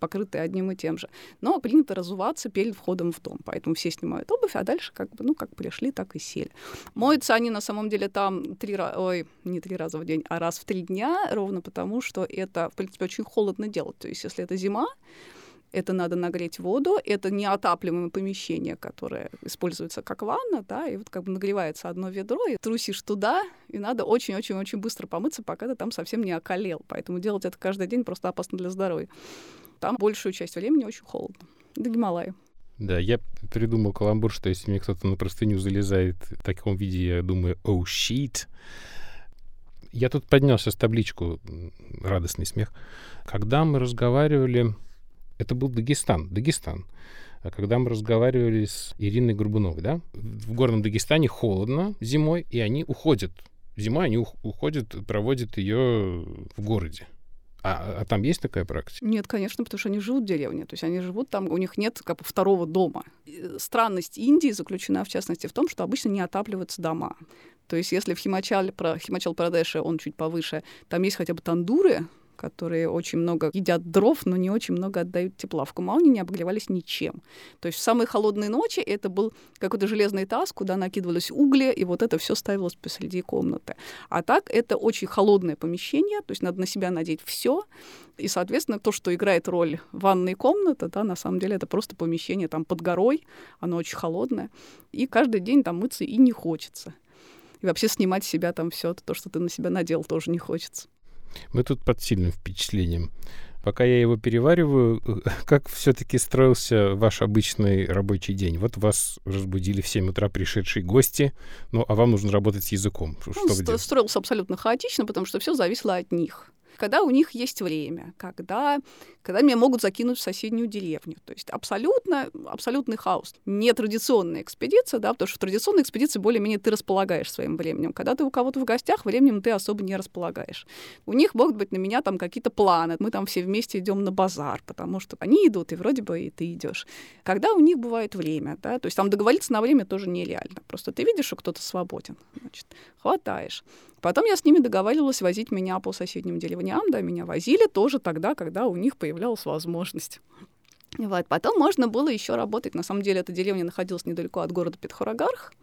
покрыты одним и тем же. Но принято разуваться перед входом в дом. Поэтому все снимают обувь, а дальше как бы, ну, как пришли, так и сели. Моются они на самом деле там три раза, ой, не три раза в день, а раз в три дня, ровно потому, что это, в принципе, очень холодно делать делать. То есть если это зима, это надо нагреть воду, это неотапливаемое помещение, которое используется как ванна, да, и вот как бы нагревается одно ведро, и трусишь туда, и надо очень-очень-очень быстро помыться, пока ты там совсем не околел. Поэтому делать это каждый день просто опасно для здоровья. Там большую часть времени очень холодно. До Гималая. Да, я придумал каламбур, что если мне кто-то на простыню залезает в таком виде, я думаю, oh shit. Я тут поднял сейчас табличку, радостный смех. Когда мы разговаривали, это был Дагестан, Дагестан. А когда мы разговаривали с Ириной Горбуновой, да, в горном Дагестане холодно зимой, и они уходят. Зимой они уходят, проводят ее в городе. А, а там есть такая практика? Нет, конечно, потому что они живут в деревне. То есть они живут там, у них нет как бы второго дома. Странность Индии заключена, в частности, в том, что обычно не отапливаются дома. То есть если в Химачале, про Химачал Прадеше он чуть повыше, там есть хотя бы тандуры, которые очень много едят дров, но не очень много отдают тепла. В Кумауне не обогревались ничем. То есть в самые холодные ночи это был какой-то железный таз, куда накидывались угли, и вот это все ставилось посреди комнаты. А так это очень холодное помещение, то есть надо на себя надеть все. И, соответственно, то, что играет роль ванной комнаты, да, на самом деле это просто помещение там под горой, оно очень холодное. И каждый день там мыться и не хочется. И вообще снимать себя там все то, что ты на себя надел, тоже не хочется. Мы тут под сильным впечатлением. Пока я его перевариваю, как все-таки строился ваш обычный рабочий день? Вот вас разбудили в 7 утра пришедшие гости, ну, а вам нужно работать с языком. Что Он строился абсолютно хаотично, потому что все зависело от них когда у них есть время, когда, когда меня могут закинуть в соседнюю деревню. То есть абсолютно, абсолютный хаос. Не традиционная экспедиция, да, потому что в традиционной экспедиции более-менее ты располагаешь своим временем. Когда ты у кого-то в гостях, временем ты особо не располагаешь. У них могут быть на меня там какие-то планы. Мы там все вместе идем на базар, потому что они идут, и вроде бы и ты идешь. Когда у них бывает время, да, то есть там договориться на время тоже нереально. Просто ты видишь, что кто-то свободен, значит, хватаешь. Потом я с ними договаривалась возить меня по соседним деревням, да, меня возили тоже тогда, когда у них появлялась возможность. Вот. Потом можно было еще работать. На самом деле, эта деревня находилась недалеко от города Петхорагарх.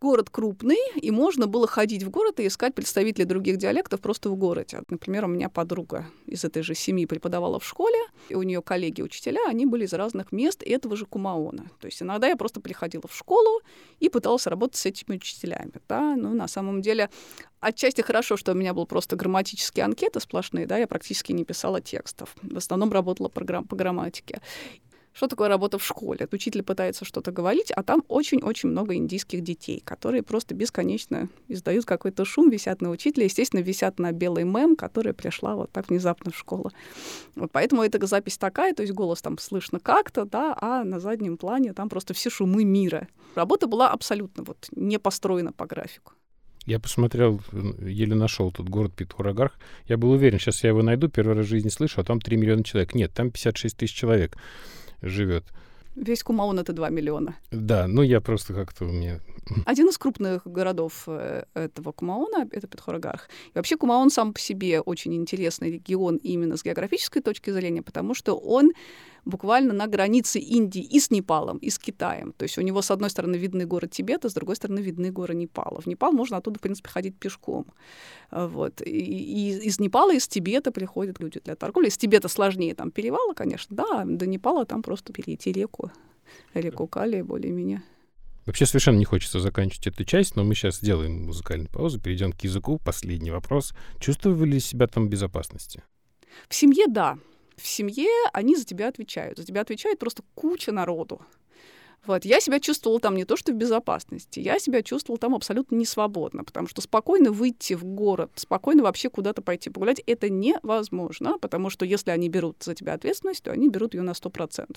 Город крупный, и можно было ходить в город и искать представителей других диалектов просто в городе. Например, у меня подруга из этой же семьи преподавала в школе, и у нее коллеги-учителя, они были из разных мест этого же Кумаона. То есть иногда я просто приходила в школу и пыталась работать с этими учителями. Да? Ну, на самом деле, отчасти хорошо, что у меня был просто грамматические анкеты сплошные, да, я практически не писала текстов. В основном работала по, грамм- по грамматике. Что такое работа в школе? Учитель пытается что-то говорить, а там очень-очень много индийских детей, которые просто бесконечно издают какой-то шум, висят на учителя, естественно, висят на белый мем, которая пришла вот так внезапно в школу. Вот поэтому эта запись такая, то есть голос там слышно как-то, да, а на заднем плане там просто все шумы мира. Работа была абсолютно вот не построена по графику. Я посмотрел, еле нашел тут город Питхурагарх. Я был уверен, сейчас я его найду, первый раз в жизни слышу, а там 3 миллиона человек. Нет, там 56 тысяч человек живет. Весь Кумаун — это 2 миллиона. Да, ну я просто как-то у меня... Один из крупных городов э, этого Кумауна — это Петхорагарх. И вообще Кумаун сам по себе очень интересный регион именно с географической точки зрения, потому что он буквально на границе Индии и с Непалом, и с Китаем. То есть у него, с одной стороны, видны горы Тибета, с другой стороны, видны горы Непала. В Непал можно оттуда, в принципе, ходить пешком. А, вот. И, и из Непала, из Тибета приходят люди для торговли. Из Тибета сложнее там перевала, конечно, да, до Непала там просто перейти реку, реку Кали более-менее. Вообще совершенно не хочется заканчивать эту часть, но мы сейчас сделаем музыкальную паузу, перейдем к языку. Последний вопрос. Чувствовали ли себя там в безопасности? В семье — да в семье они за тебя отвечают. За тебя отвечает просто куча народу. Вот. Я себя чувствовала там не то, что в безопасности, я себя чувствовала там абсолютно не свободно, потому что спокойно выйти в город, спокойно вообще куда-то пойти погулять, это невозможно, потому что если они берут за тебя ответственность, то они берут ее на 100%.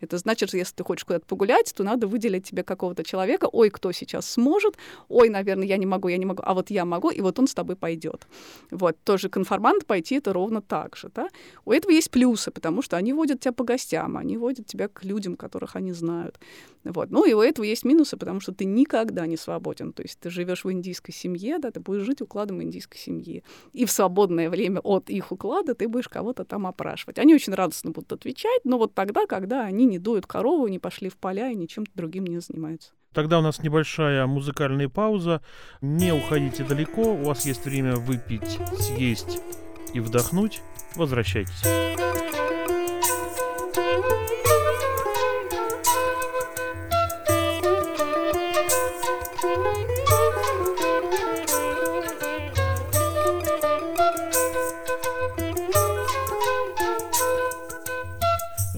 Это значит, что если ты хочешь куда-то погулять, то надо выделить тебе какого-то человека, ой, кто сейчас сможет, ой, наверное, я не могу, я не могу, а вот я могу, и вот он с тобой пойдет. Вот, тоже конформант пойти это ровно так же, да. У этого есть плюсы, потому что они водят тебя по гостям, они водят тебя к людям, которых они знают. Вот. Ну и у этого есть минусы, потому что ты никогда не свободен. То есть ты живешь в индийской семье, да, ты будешь жить укладом индийской семьи. И в свободное время от их уклада ты будешь кого-то там опрашивать. Они очень радостно будут отвечать, но вот тогда, когда они не дуют корову, не пошли в поля и ничем другим не занимаются. Тогда у нас небольшая музыкальная пауза. Не уходите далеко, у вас есть время выпить, съесть и вдохнуть. Возвращайтесь.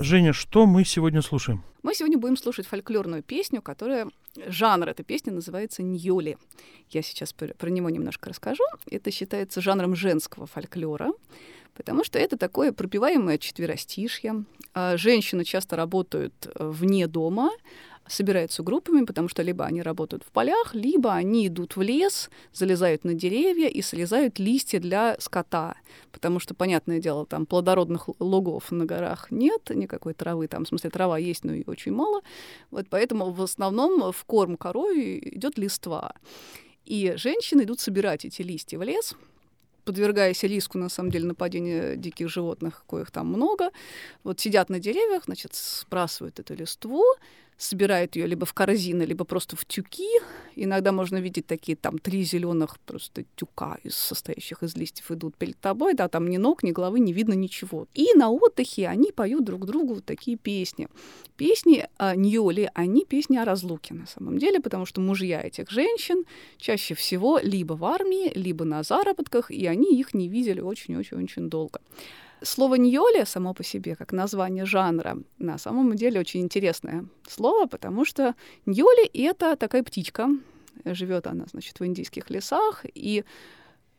Женя, что мы сегодня слушаем? Мы сегодня будем слушать фольклорную песню, которая... Жанр этой песни называется «Ньоли». Я сейчас про него немножко расскажу. Это считается жанром женского фольклора, потому что это такое пропиваемое четверостишье. А женщины часто работают э, вне дома, собираются группами, потому что либо они работают в полях, либо они идут в лес, залезают на деревья и срезают листья для скота. Потому что, понятное дело, там плодородных лугов на горах нет, никакой травы там, в смысле, трава есть, но и очень мало. Вот поэтому в основном в корм корове идет листва. И женщины идут собирать эти листья в лес, подвергаясь риску, на самом деле, нападения диких животных, коих там много, вот сидят на деревьях, значит, сбрасывают эту листву, собирают ее либо в корзины, либо просто в тюки. Иногда можно видеть такие там три зеленых просто тюка, из, состоящих из листьев, идут перед тобой, да, там ни ног, ни головы не видно ничего. И на отдыхе они поют друг другу такие песни. Песни о Ньоли, они песни о разлуке на самом деле, потому что мужья этих женщин чаще всего либо в армии, либо на заработках, и они их не видели очень-очень-очень долго. Слово «ньоли» само по себе, как название жанра, на самом деле очень интересное слово, потому что ньоли — это такая птичка. Живет она, значит, в индийских лесах, и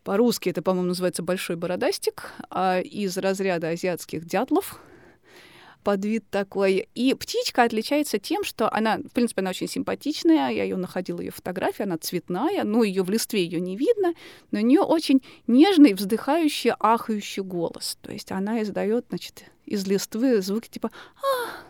по-русски это, по-моему, называется большой бородастик, а из разряда азиатских дятлов — подвид такой. И птичка отличается тем, что она, в принципе, она очень симпатичная. Я ее находила, ее фотография, она цветная, но ее в листве ее не видно, но у нее очень нежный, вздыхающий, ахающий голос. То есть она издает, значит, из листвы звуки типа «Ах!»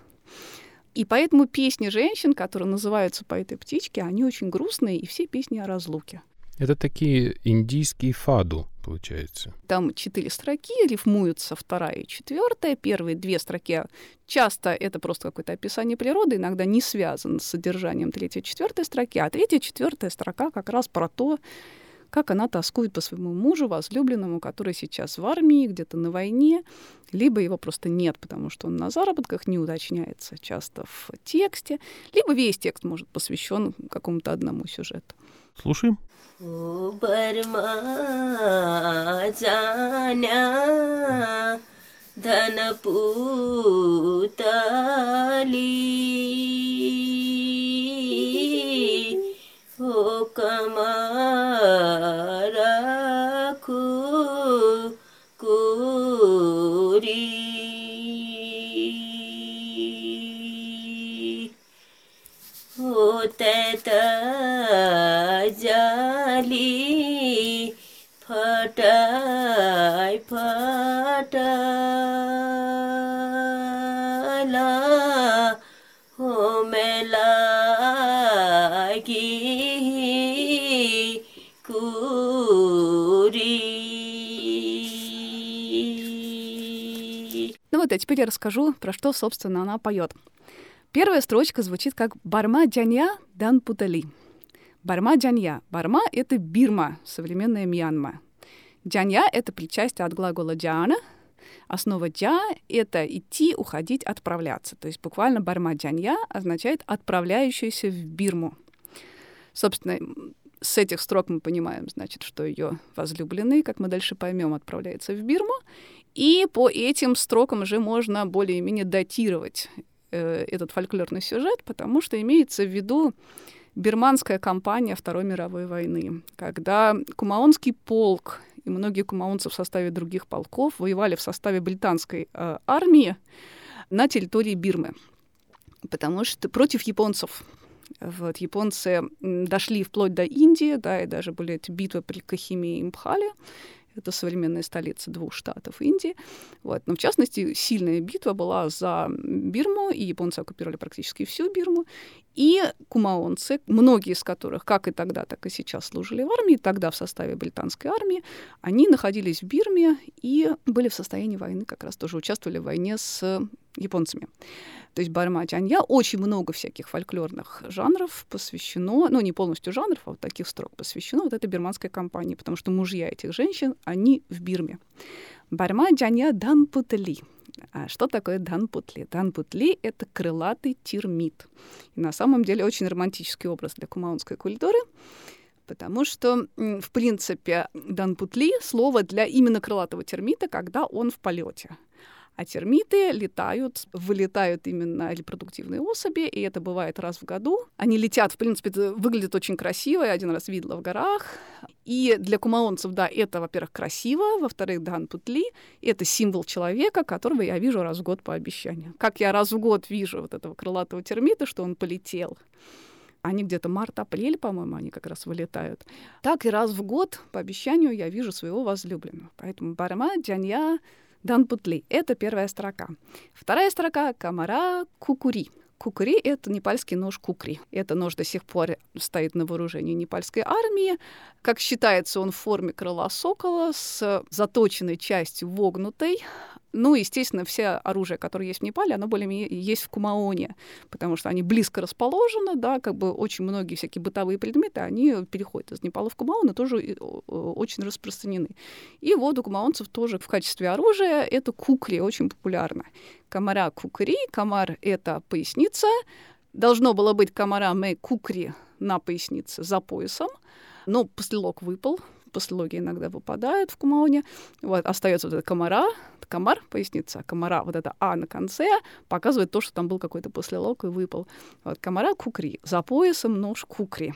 И поэтому песни женщин, которые называются по этой птичке, они очень грустные, и все песни о разлуке. Это такие индийские фаду, получается? Там четыре строки, рифмуются вторая и четвертая. Первые две строки часто это просто какое-то описание природы, иногда не связано с содержанием третьей и четвертой строки, а третья и четвертая строка как раз про то, как она тоскует по своему мужу, возлюбленному, который сейчас в армии, где-то на войне, либо его просто нет, потому что он на заработках, не уточняется часто в тексте, либо весь текст может посвящен какому-то одному сюжету. Слушаем. Донапутали о кури. Вот это फटाई फटाला हो मेला кури. Ну вот, а теперь я расскажу, про что, собственно, она поет. Первая строчка звучит как «Барма джанья дан путали». Барма джанья. Барма — это Бирма, современная Мьянма. Джанья — это причастие от глагола джана. Основа джа — это идти, уходить, отправляться. То есть буквально барма джанья означает «отправляющийся в Бирму». Собственно, с этих строк мы понимаем, значит, что ее возлюбленный, как мы дальше поймем, отправляется в Бирму. И по этим строкам уже можно более-менее датировать э, этот фольклорный сюжет, потому что имеется в виду бирманская кампания Второй мировой войны, когда Кумаонский полк и многие кумаонцы в составе других полков воевали в составе британской э, армии на территории Бирмы, потому что против японцев. Вот, японцы дошли вплоть до Индии, да, и даже были эти битвы при Кахиме и Импхале. Это современная столица двух штатов Индии. Вот. Но, в частности, сильная битва была за Бирму, и японцы оккупировали практически всю Бирму. И кумаонцы, многие из которых, как и тогда, так и сейчас служили в армии, тогда в составе британской армии, они находились в Бирме и были в состоянии войны, как раз тоже участвовали в войне с японцами. То есть Барма Чанья очень много всяких фольклорных жанров посвящено, ну не полностью жанров, а вот таких строк посвящено вот этой бирманской компании, потому что мужья этих женщин, они в Бирме. Барма Джанья Данпутли. А что такое Данпутли? Данпутли — это крылатый термит. И на самом деле очень романтический образ для кумаунской культуры, потому что, в принципе, Данпутли — слово для именно крылатого термита, когда он в полете. А термиты летают, вылетают именно репродуктивные особи, и это бывает раз в году. Они летят, в принципе, это выглядит очень красиво, я один раз видела в горах. И для кумаонцев, да, это, во-первых, красиво, во-вторых, дан путли — это символ человека, которого я вижу раз в год по обещанию. Как я раз в год вижу вот этого крылатого термита, что он полетел, они где-то март-апрель, по-моему, они как раз вылетают. Так и раз в год, по обещанию, я вижу своего возлюбленного. Поэтому Барма, Джанья, Данпутли — это первая строка. Вторая строка — Камара Кукури. Кукури — это непальский нож кукри. Это нож до сих пор стоит на вооружении непальской армии. Как считается, он в форме крыла сокола с заточенной частью вогнутой. Ну, естественно, все оружие, которое есть в Непале, оно более-менее есть в Кумаоне, потому что они близко расположены, да, как бы очень многие всякие бытовые предметы, они переходят из Непала в Кумаон и тоже очень распространены. И вот у кумаонцев тоже в качестве оружия это кукри, очень популярно. Комара кукри, комар — это поясница, должно было быть комара мэ кукри на пояснице за поясом, но послелок выпал, послелоги иногда выпадают в кумаоне. Вот, остается вот эта комара, комар, поясница, комара, вот это А на конце, показывает то, что там был какой-то послелог и выпал. Вот, комара кукри, за поясом нож кукри.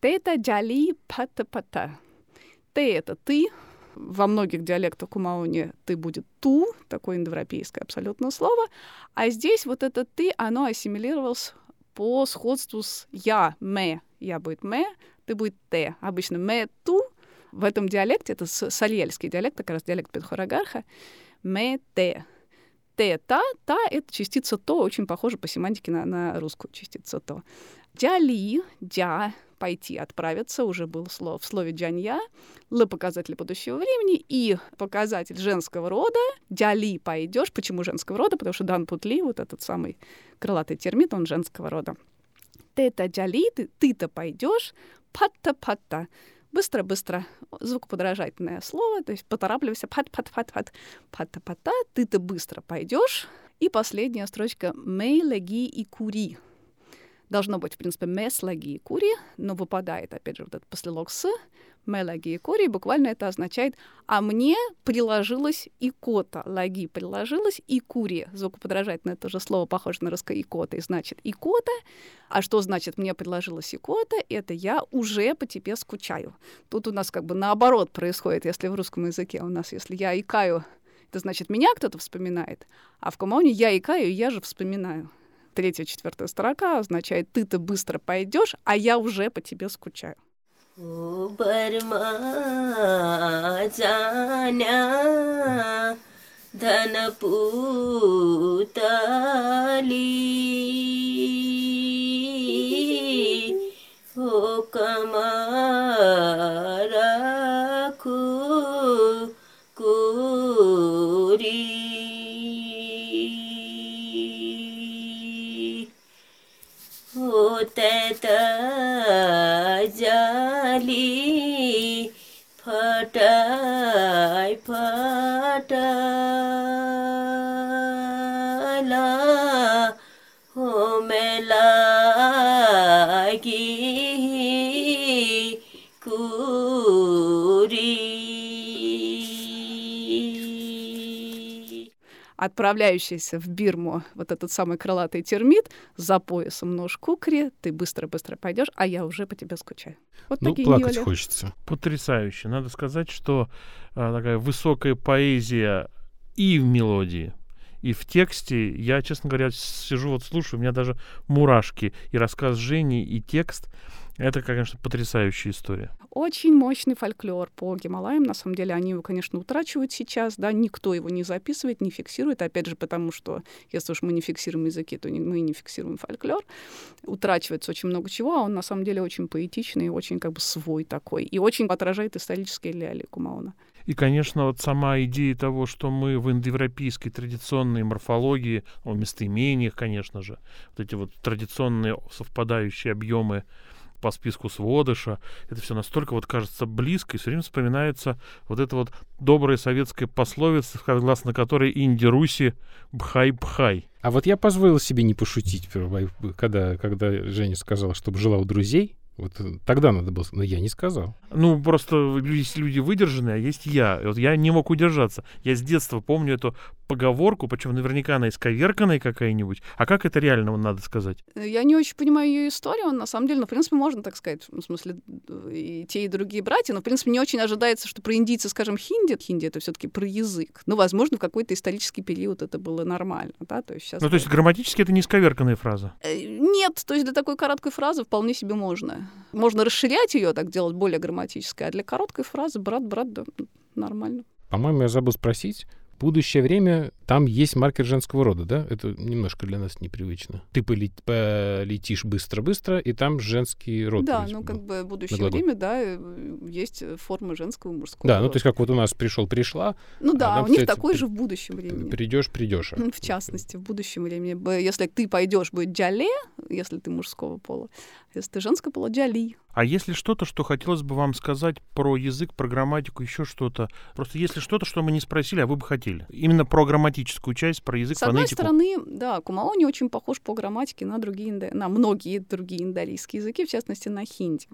Тета джали пата-пата. Ты — это ты, во многих диалектах кумауни «ты» будет «ту», такое индоевропейское абсолютно слово, а здесь вот это «ты», оно ассимилировалось по сходству с «я», «ме», «я» будет «ме», «ты» будет «те». Обычно «ме», «ту» в этом диалекте, это сальельский диалект, как раз диалект Петхорагарха, «ме», «те». «Те», «та», «та» — это частица «то», очень похоже по семантике на, на русскую частицу «то». Дяли, дя, пойти, отправиться, уже был слово, в слове джанья, л показатель будущего времени и показатель женского рода, дяли пойдешь. Почему женского рода? Потому что дан путли, вот этот самый крылатый термит, он женского рода. Ты-то дяли, ты, ты-то пойдешь, патта-патта. Быстро-быстро, звукоподражательное слово, то есть поторапливайся, пат-пат-пат-пат, патта-патта, ты-то быстро пойдешь. И последняя строчка. «мей, леги и кури» должно быть, в принципе, мес, лаги и кури, но выпадает, опять же, вот этот послелог с, ме, лаги и кури, буквально это означает «а мне приложилась икота». Лаги приложилась и кури. Звукоподражательное тоже слово похоже на русское икота, и значит икота. А что значит «мне приложилась икота»? Это я уже по тебе скучаю. Тут у нас как бы наоборот происходит, если в русском языке у нас, если я икаю, это значит, меня кто-то вспоминает, а в коммуне я икаю, я же вспоминаю третья, четвертая строка означает «ты-то быстро пойдешь, а я уже по тебе скучаю». О, камар. होते त जाली Отправляющийся в Бирму вот этот самый крылатый термит за поясом нож кукри, ты быстро-быстро пойдешь, а я уже по тебе скучаю. Вот Ну, такие плакать Ньоли. хочется. Потрясающе. Надо сказать, что а, такая высокая поэзия и в мелодии, и в тексте. Я, честно говоря, сижу вот слушаю, у меня даже мурашки. И рассказ Жени, и текст. Это, конечно, потрясающая история. Очень мощный фольклор по Гималаям. На самом деле они его, конечно, утрачивают сейчас, да, никто его не записывает, не фиксирует, опять же, потому что если уж мы не фиксируем языки, то не- мы не фиксируем фольклор. Утрачивается очень много чего, а он на самом деле очень поэтичный, очень как бы свой такой, и очень отражает исторические реалии Кумаона. И, конечно, вот сама идея того, что мы в индоевропейской традиционной морфологии, о местоимениях, конечно же, вот эти вот традиционные совпадающие объемы по списку сводыша, это все настолько вот кажется близко, и все время вспоминается вот эта вот добрая советская пословица, согласно которой Инди-Руси бхай-бхай. А вот я позволил себе не пошутить, когда, когда Женя сказала, чтобы жила у друзей. Вот э, тогда надо было... Но я не сказал. Ну, просто есть люди выдержанные, а есть я. Вот я не мог удержаться. Я с детства помню эту поговорку, причем наверняка она исковерканная какая-нибудь. А как это реально, надо сказать? Я не очень понимаю ее историю, он на самом деле, ну, в принципе, можно так сказать, в смысле, и те, и другие братья, но, в принципе, не очень ожидается, что про индийцы, скажем, хинди, хинди — это все таки про язык. Ну, возможно, в какой-то исторический период это было нормально, да, то есть сейчас... Ну, то есть грамматически это не исковерканная фраза. Э, Нет, то есть для такой короткой фразы вполне себе можно. Можно расширять ее, так делать более грамматической, а для короткой фразы брат-брат, да, нормально. По-моему, я забыл спросить. Будущее время, там есть маркер женского рода, да? Это немножко для нас непривычно. Ты поле- полетишь быстро-быстро, и там женский род. да, ну как был. бы будущее время, да, э, есть формы женского и мужского. Да, ну рода. то есть как вот у нас пришел-пришла, Ну да, там, у них такой при- же в будущем времени. придешь, придешь. В частности, в будущем времени. Если ты пойдешь, будет джале, если ты мужского пола. Если ты женского пола, джали. А если что-то, что хотелось бы вам сказать про язык, про грамматику, еще что-то? Просто если что-то, что мы не спросили, а вы бы хотели. Именно про грамматическую часть, про язык, С одной фонетику. стороны, да, Кумаони очень похож по грамматике на, другие, на многие другие индорийские языки, в частности, на хинди.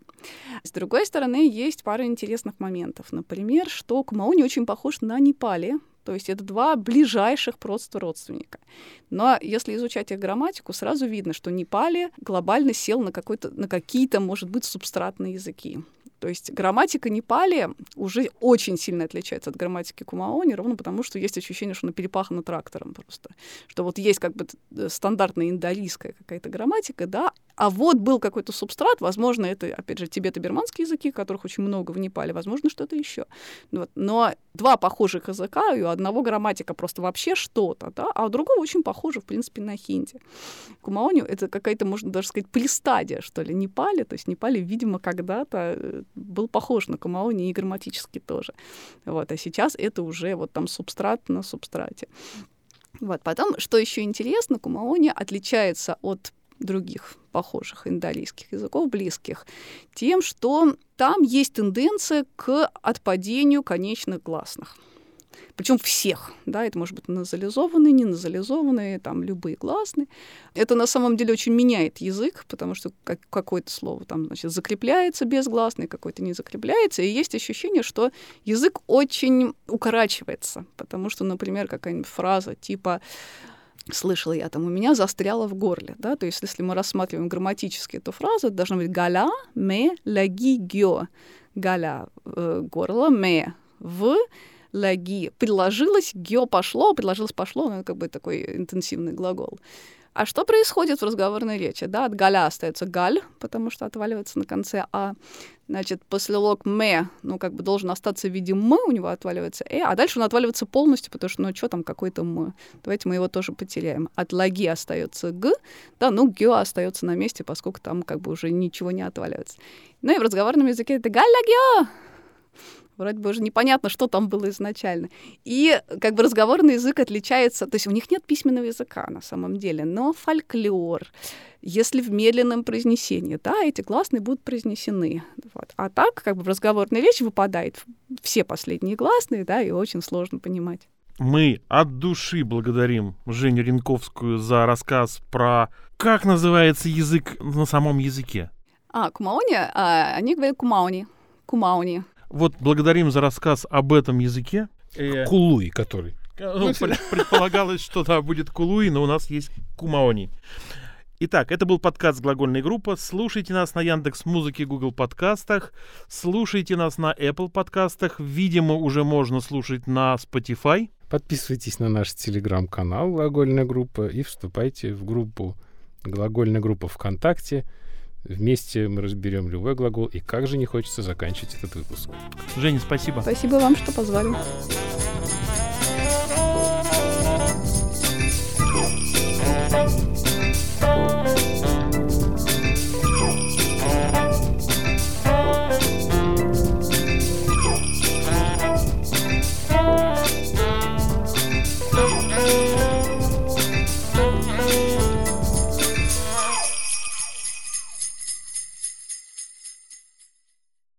С другой стороны, есть пара интересных моментов. Например, что Кумаони очень похож на Непали, то есть это два ближайших просто родственника. Но если изучать их грамматику, сразу видно, что Непали глобально сел на, на какие-то, может быть, субстратные языки. То есть грамматика Непали уже очень сильно отличается от грамматики Кумаони, ровно потому, что есть ощущение, что она перепахана трактором просто. Что вот есть как бы т- стандартная индорийская какая-то грамматика, да, А вот был какой-то субстрат, возможно, это, опять же, тибето-бирманские языки, которых очень много в Непале, возможно, что-то еще. Вот. Но два похожих языка, и у одного грамматика просто вообще что-то, да, а у другого очень похоже, в принципе, на хинди. Кумаони — это какая-то, можно даже сказать, полистадия, что ли, Непале. То есть Непале, видимо, когда-то э, был похож на Кумаони и грамматически тоже. Вот. А сейчас это уже вот там субстрат на субстрате. Вот. Потом, что еще интересно, Кумаони отличается от других похожих индолийских языков, близких, тем, что там есть тенденция к отпадению конечных гласных. Причем всех, да, это может быть назализованные, не назализованные, там любые гласные. Это на самом деле очень меняет язык, потому что как, какое-то слово там, значит, закрепляется без гласной, какое-то не закрепляется, и есть ощущение, что язык очень укорачивается, потому что, например, какая-нибудь фраза типа слышала я там, у меня застряло в горле, да, то есть если мы рассматриваем грамматически эту фразу, это должно быть галя, ме, лаги, гё, галя, э, горло, ме, в, лаги, предложилось, гё пошло, предложилось пошло, ну, как бы такой интенсивный глагол. А что происходит в разговорной речи? Да, от галя остается галь, потому что отваливается на конце а. Значит, после лог ме, ну, как бы должен остаться в виде м, у него отваливается э, а дальше он отваливается полностью, потому что, ну, что там, какой-то м. Давайте мы его тоже потеряем. От лаги остается г, да, ну, гё остается на месте, поскольку там как бы уже ничего не отваливается. Ну и в разговорном языке это галь-лагё, Вроде бы уже непонятно, что там было изначально. И как бы разговорный язык отличается, то есть у них нет письменного языка на самом деле, но фольклор, если в медленном произнесении, да, эти гласные будут произнесены. Вот. А так, как бы в разговорной речи выпадает все последние гласные, да, и очень сложно понимать. Мы от души благодарим Женю Ренковскую за рассказ про как называется язык на самом языке. А, кумауни, а, они говорят кумауни. Кумауни. Вот благодарим за рассказ об этом языке. Э, Кулуй, который. ну, пред- предполагалось, что да, будет кулуи, но у нас есть кумаони. Итак, это был подкаст «Глагольная группа». Слушайте нас на Яндекс Музыке, Google подкастах. Слушайте нас на Apple подкастах. Видимо, уже можно слушать на Spotify. Подписывайтесь на наш телеграм-канал «Глагольная группа» и вступайте в группу «Глагольная группа ВКонтакте». Вместе мы разберем любой глагол, и как же не хочется заканчивать этот выпуск. Женя, спасибо. Спасибо вам, что позвали.